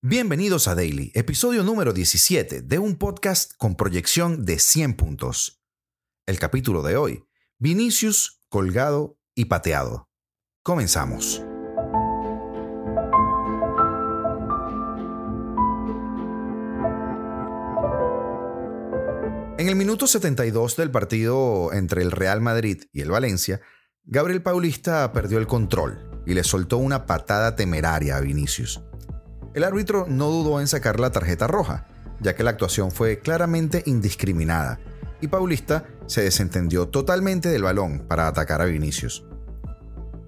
Bienvenidos a Daily, episodio número 17 de un podcast con proyección de 100 puntos. El capítulo de hoy, Vinicius, colgado y pateado. Comenzamos. En el minuto 72 del partido entre el Real Madrid y el Valencia, Gabriel Paulista perdió el control y le soltó una patada temeraria a Vinicius. El árbitro no dudó en sacar la tarjeta roja, ya que la actuación fue claramente indiscriminada, y Paulista se desentendió totalmente del balón para atacar a Vinicius.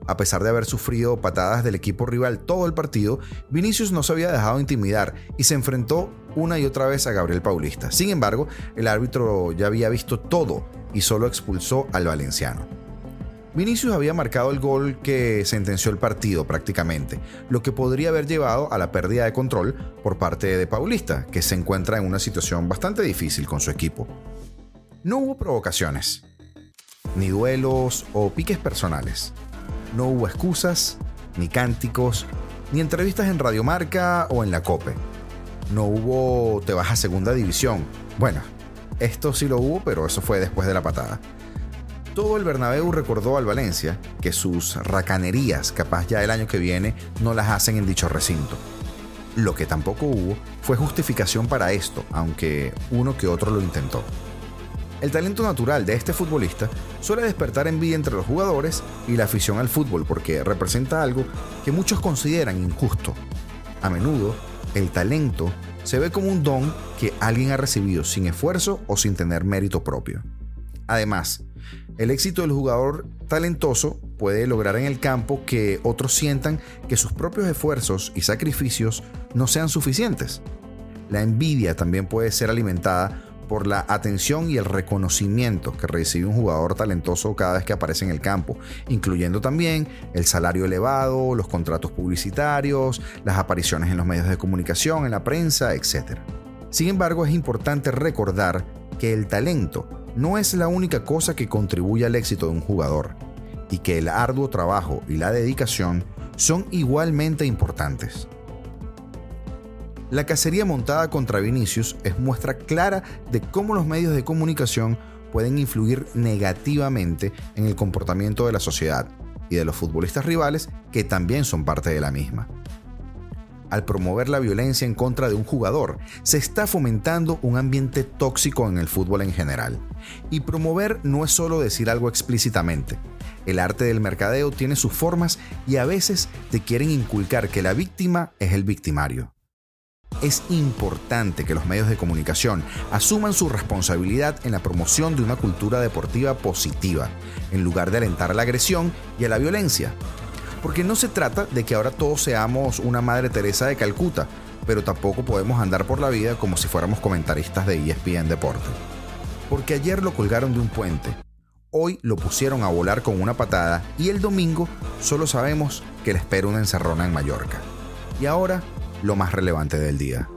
A pesar de haber sufrido patadas del equipo rival todo el partido, Vinicius no se había dejado intimidar y se enfrentó una y otra vez a Gabriel Paulista. Sin embargo, el árbitro ya había visto todo y solo expulsó al valenciano. Vinicius había marcado el gol que sentenció el partido prácticamente, lo que podría haber llevado a la pérdida de control por parte de Paulista, que se encuentra en una situación bastante difícil con su equipo. No hubo provocaciones, ni duelos o piques personales. No hubo excusas, ni cánticos, ni entrevistas en Radiomarca o en la COPE. No hubo te vas a segunda división. Bueno, esto sí lo hubo, pero eso fue después de la patada. Todo el Bernabéu recordó al Valencia que sus racanerías, capaz ya el año que viene, no las hacen en dicho recinto. Lo que tampoco hubo fue justificación para esto, aunque uno que otro lo intentó. El talento natural de este futbolista suele despertar envidia entre los jugadores y la afición al fútbol porque representa algo que muchos consideran injusto. A menudo, el talento se ve como un don que alguien ha recibido sin esfuerzo o sin tener mérito propio. Además, el éxito del jugador talentoso puede lograr en el campo que otros sientan que sus propios esfuerzos y sacrificios no sean suficientes. La envidia también puede ser alimentada por la atención y el reconocimiento que recibe un jugador talentoso cada vez que aparece en el campo, incluyendo también el salario elevado, los contratos publicitarios, las apariciones en los medios de comunicación, en la prensa, etc. Sin embargo, es importante recordar que el talento no es la única cosa que contribuye al éxito de un jugador y que el arduo trabajo y la dedicación son igualmente importantes. La cacería montada contra Vinicius es muestra clara de cómo los medios de comunicación pueden influir negativamente en el comportamiento de la sociedad y de los futbolistas rivales que también son parte de la misma al promover la violencia en contra de un jugador, se está fomentando un ambiente tóxico en el fútbol en general. Y promover no es solo decir algo explícitamente. El arte del mercadeo tiene sus formas y a veces te quieren inculcar que la víctima es el victimario. Es importante que los medios de comunicación asuman su responsabilidad en la promoción de una cultura deportiva positiva, en lugar de alentar a la agresión y a la violencia. Porque no se trata de que ahora todos seamos una Madre Teresa de Calcuta, pero tampoco podemos andar por la vida como si fuéramos comentaristas de ESPN Deporte. Porque ayer lo colgaron de un puente, hoy lo pusieron a volar con una patada y el domingo solo sabemos que le espera una encerrona en Mallorca. Y ahora, lo más relevante del día.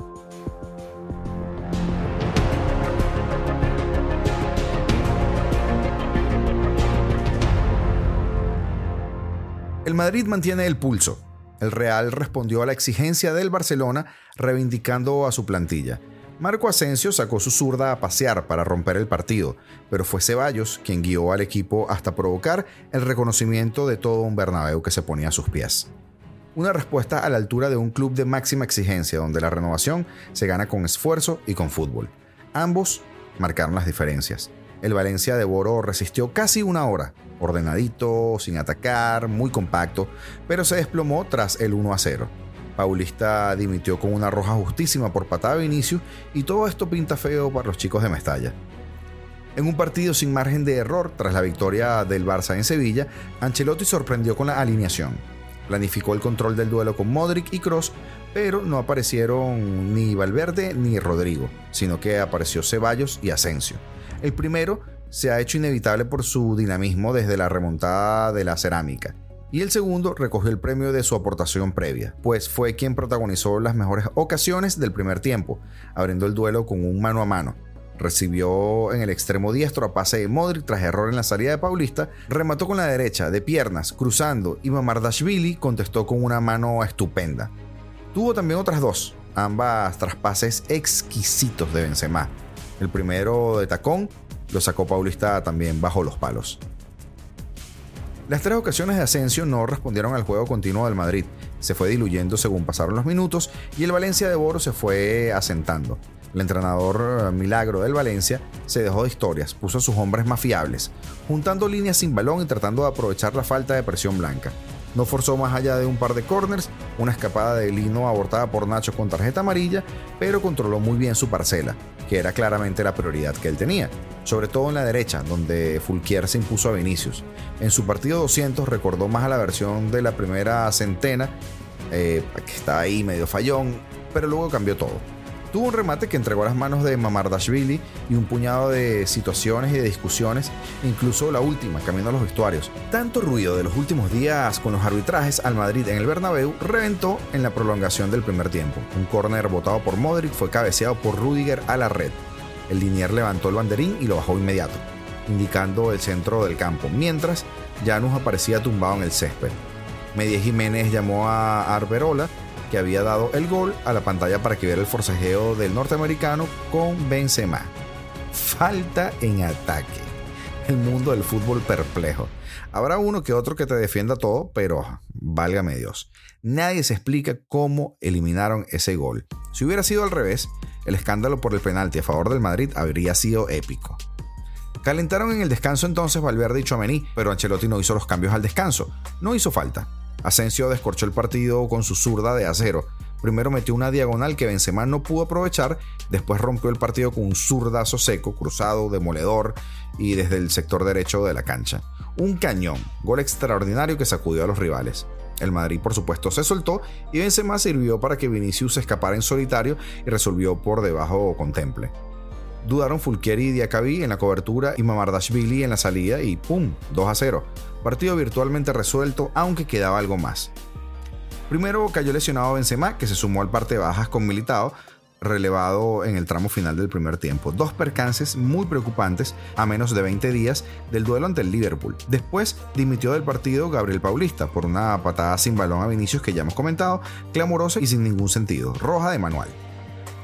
El Madrid mantiene el pulso. El Real respondió a la exigencia del Barcelona reivindicando a su plantilla. Marco Asensio sacó su zurda a pasear para romper el partido, pero fue Ceballos quien guió al equipo hasta provocar el reconocimiento de todo un Bernabéu que se ponía a sus pies. Una respuesta a la altura de un club de máxima exigencia donde la renovación se gana con esfuerzo y con fútbol. Ambos marcaron las diferencias. El Valencia de Boro resistió casi una hora, ordenadito, sin atacar, muy compacto, pero se desplomó tras el 1 a 0. Paulista dimitió con una roja justísima por patada de inicio y todo esto pinta feo para los chicos de Mestalla. En un partido sin margen de error tras la victoria del Barça en Sevilla, Ancelotti sorprendió con la alineación. Planificó el control del duelo con Modric y Cross, pero no aparecieron ni Valverde ni Rodrigo, sino que apareció Ceballos y Asensio. El primero se ha hecho inevitable por su dinamismo desde la remontada de la cerámica. Y el segundo recogió el premio de su aportación previa, pues fue quien protagonizó las mejores ocasiones del primer tiempo, abriendo el duelo con un mano a mano. Recibió en el extremo diestro a pase de Modric tras error en la salida de Paulista, remató con la derecha de piernas, cruzando y Mamardashvili contestó con una mano estupenda. Tuvo también otras dos, ambas traspases exquisitos de Benzema. El primero de tacón lo sacó Paulista también bajo los palos. Las tres ocasiones de Asensio no respondieron al juego continuo del Madrid, se fue diluyendo según pasaron los minutos y el Valencia de Boro se fue asentando. El entrenador eh, Milagro del Valencia se dejó de historias, puso a sus hombres más fiables, juntando líneas sin balón y tratando de aprovechar la falta de presión blanca. No forzó más allá de un par de corners, una escapada de Lino abortada por Nacho con tarjeta amarilla, pero controló muy bien su parcela, que era claramente la prioridad que él tenía, sobre todo en la derecha, donde Fulquier se impuso a Vinicius. En su partido 200 recordó más a la versión de la primera centena, eh, que estaba ahí medio fallón, pero luego cambió todo. Tuvo un remate que entregó a las manos de Mamardashvili y un puñado de situaciones y de discusiones, incluso la última, camino a los vestuarios. Tanto ruido de los últimos días con los arbitrajes al Madrid en el Bernabéu reventó en la prolongación del primer tiempo. Un córner botado por Modric fue cabeceado por Rudiger a la red. El linier levantó el banderín y lo bajó inmediato, indicando el centro del campo, mientras Janus aparecía tumbado en el césped. Media Jiménez llamó a Arberola que había dado el gol a la pantalla para que viera el forcejeo del norteamericano con Benzema. Falta en ataque. El mundo del fútbol perplejo. Habrá uno que otro que te defienda todo, pero válgame Dios. Nadie se explica cómo eliminaron ese gol. Si hubiera sido al revés, el escándalo por el penalti a favor del Madrid habría sido épico. Calentaron en el descanso entonces Valverde y Chouameni, pero Ancelotti no hizo los cambios al descanso. No hizo falta. Asensio descorchó el partido con su zurda de acero. Primero metió una diagonal que Benzema no pudo aprovechar, después rompió el partido con un zurdazo seco, cruzado, demoledor y desde el sector derecho de la cancha. Un cañón, gol extraordinario que sacudió a los rivales. El Madrid, por supuesto, se soltó y Benzema sirvió para que Vinicius escapara en solitario y resolvió por debajo contemple. Dudaron Fulquieri y Diacabí en la cobertura y Mamardashvili en la salida y ¡pum! 2 a 0. Partido virtualmente resuelto, aunque quedaba algo más. Primero cayó lesionado Benzema, que se sumó al parte bajas con Militao, relevado en el tramo final del primer tiempo. Dos percances muy preocupantes a menos de 20 días del duelo ante el Liverpool. Después dimitió del partido Gabriel Paulista por una patada sin balón a Vinicius que ya hemos comentado, clamorosa y sin ningún sentido, roja de manual.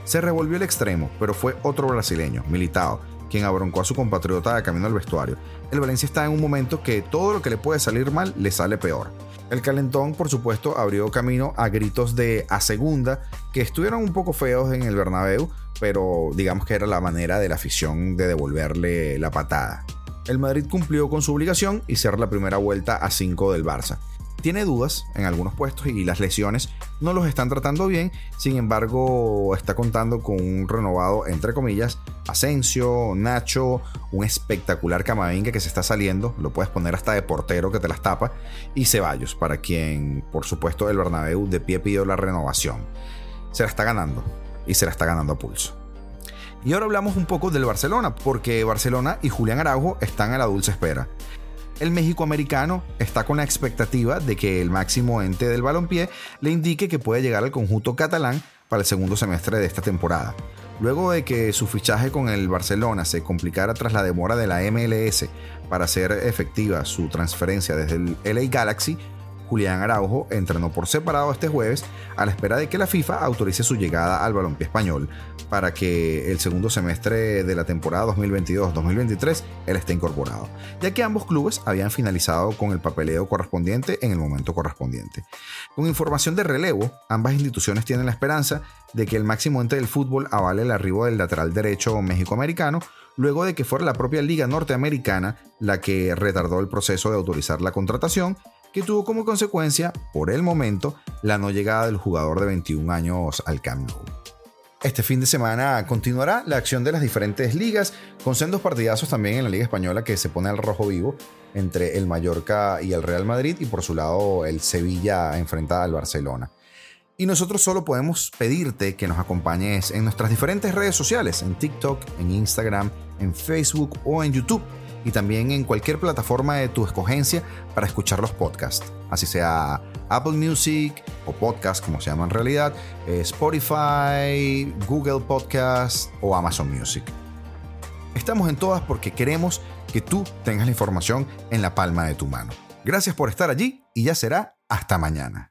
Se revolvió el extremo, pero fue otro brasileño, Militao, quien abroncó a su compatriota de camino al vestuario. El Valencia está en un momento que todo lo que le puede salir mal le sale peor. El calentón, por supuesto, abrió camino a gritos de a segunda que estuvieron un poco feos en el Bernabéu, pero digamos que era la manera de la afición de devolverle la patada. El Madrid cumplió con su obligación y cerró la primera vuelta a 5 del Barça tiene dudas en algunos puestos y las lesiones no los están tratando bien. Sin embargo, está contando con un renovado, entre comillas, Asensio, Nacho, un espectacular Camavinga que se está saliendo. Lo puedes poner hasta de portero que te las tapa. Y Ceballos, para quien, por supuesto, el Bernabéu de pie pidió la renovación. Se la está ganando y se la está ganando a pulso. Y ahora hablamos un poco del Barcelona, porque Barcelona y Julián Araujo están a la dulce espera el México-americano está con la expectativa de que el máximo ente del balompié le indique que puede llegar al conjunto catalán para el segundo semestre de esta temporada. Luego de que su fichaje con el Barcelona se complicara tras la demora de la MLS para hacer efectiva su transferencia desde el LA Galaxy, Julián Araujo entrenó por separado este jueves a la espera de que la FIFA autorice su llegada al balompié español para que el segundo semestre de la temporada 2022-2023 él esté incorporado, ya que ambos clubes habían finalizado con el papeleo correspondiente en el momento correspondiente. Con información de relevo, ambas instituciones tienen la esperanza de que el máximo ente del fútbol avale el arribo del lateral derecho mexicoamericano luego de que fuera la propia Liga Norteamericana la que retardó el proceso de autorizar la contratación que tuvo como consecuencia, por el momento, la no llegada del jugador de 21 años al Camp Nou. Este fin de semana continuará la acción de las diferentes ligas, con sendos partidazos también en la Liga Española que se pone al rojo vivo entre el Mallorca y el Real Madrid y por su lado el Sevilla enfrentada al Barcelona. Y nosotros solo podemos pedirte que nos acompañes en nuestras diferentes redes sociales, en TikTok, en Instagram, en Facebook o en YouTube y también en cualquier plataforma de tu escogencia para escuchar los podcasts, así sea Apple Music o podcast como se llama en realidad, eh, Spotify, Google Podcast o Amazon Music. Estamos en todas porque queremos que tú tengas la información en la palma de tu mano. Gracias por estar allí y ya será hasta mañana.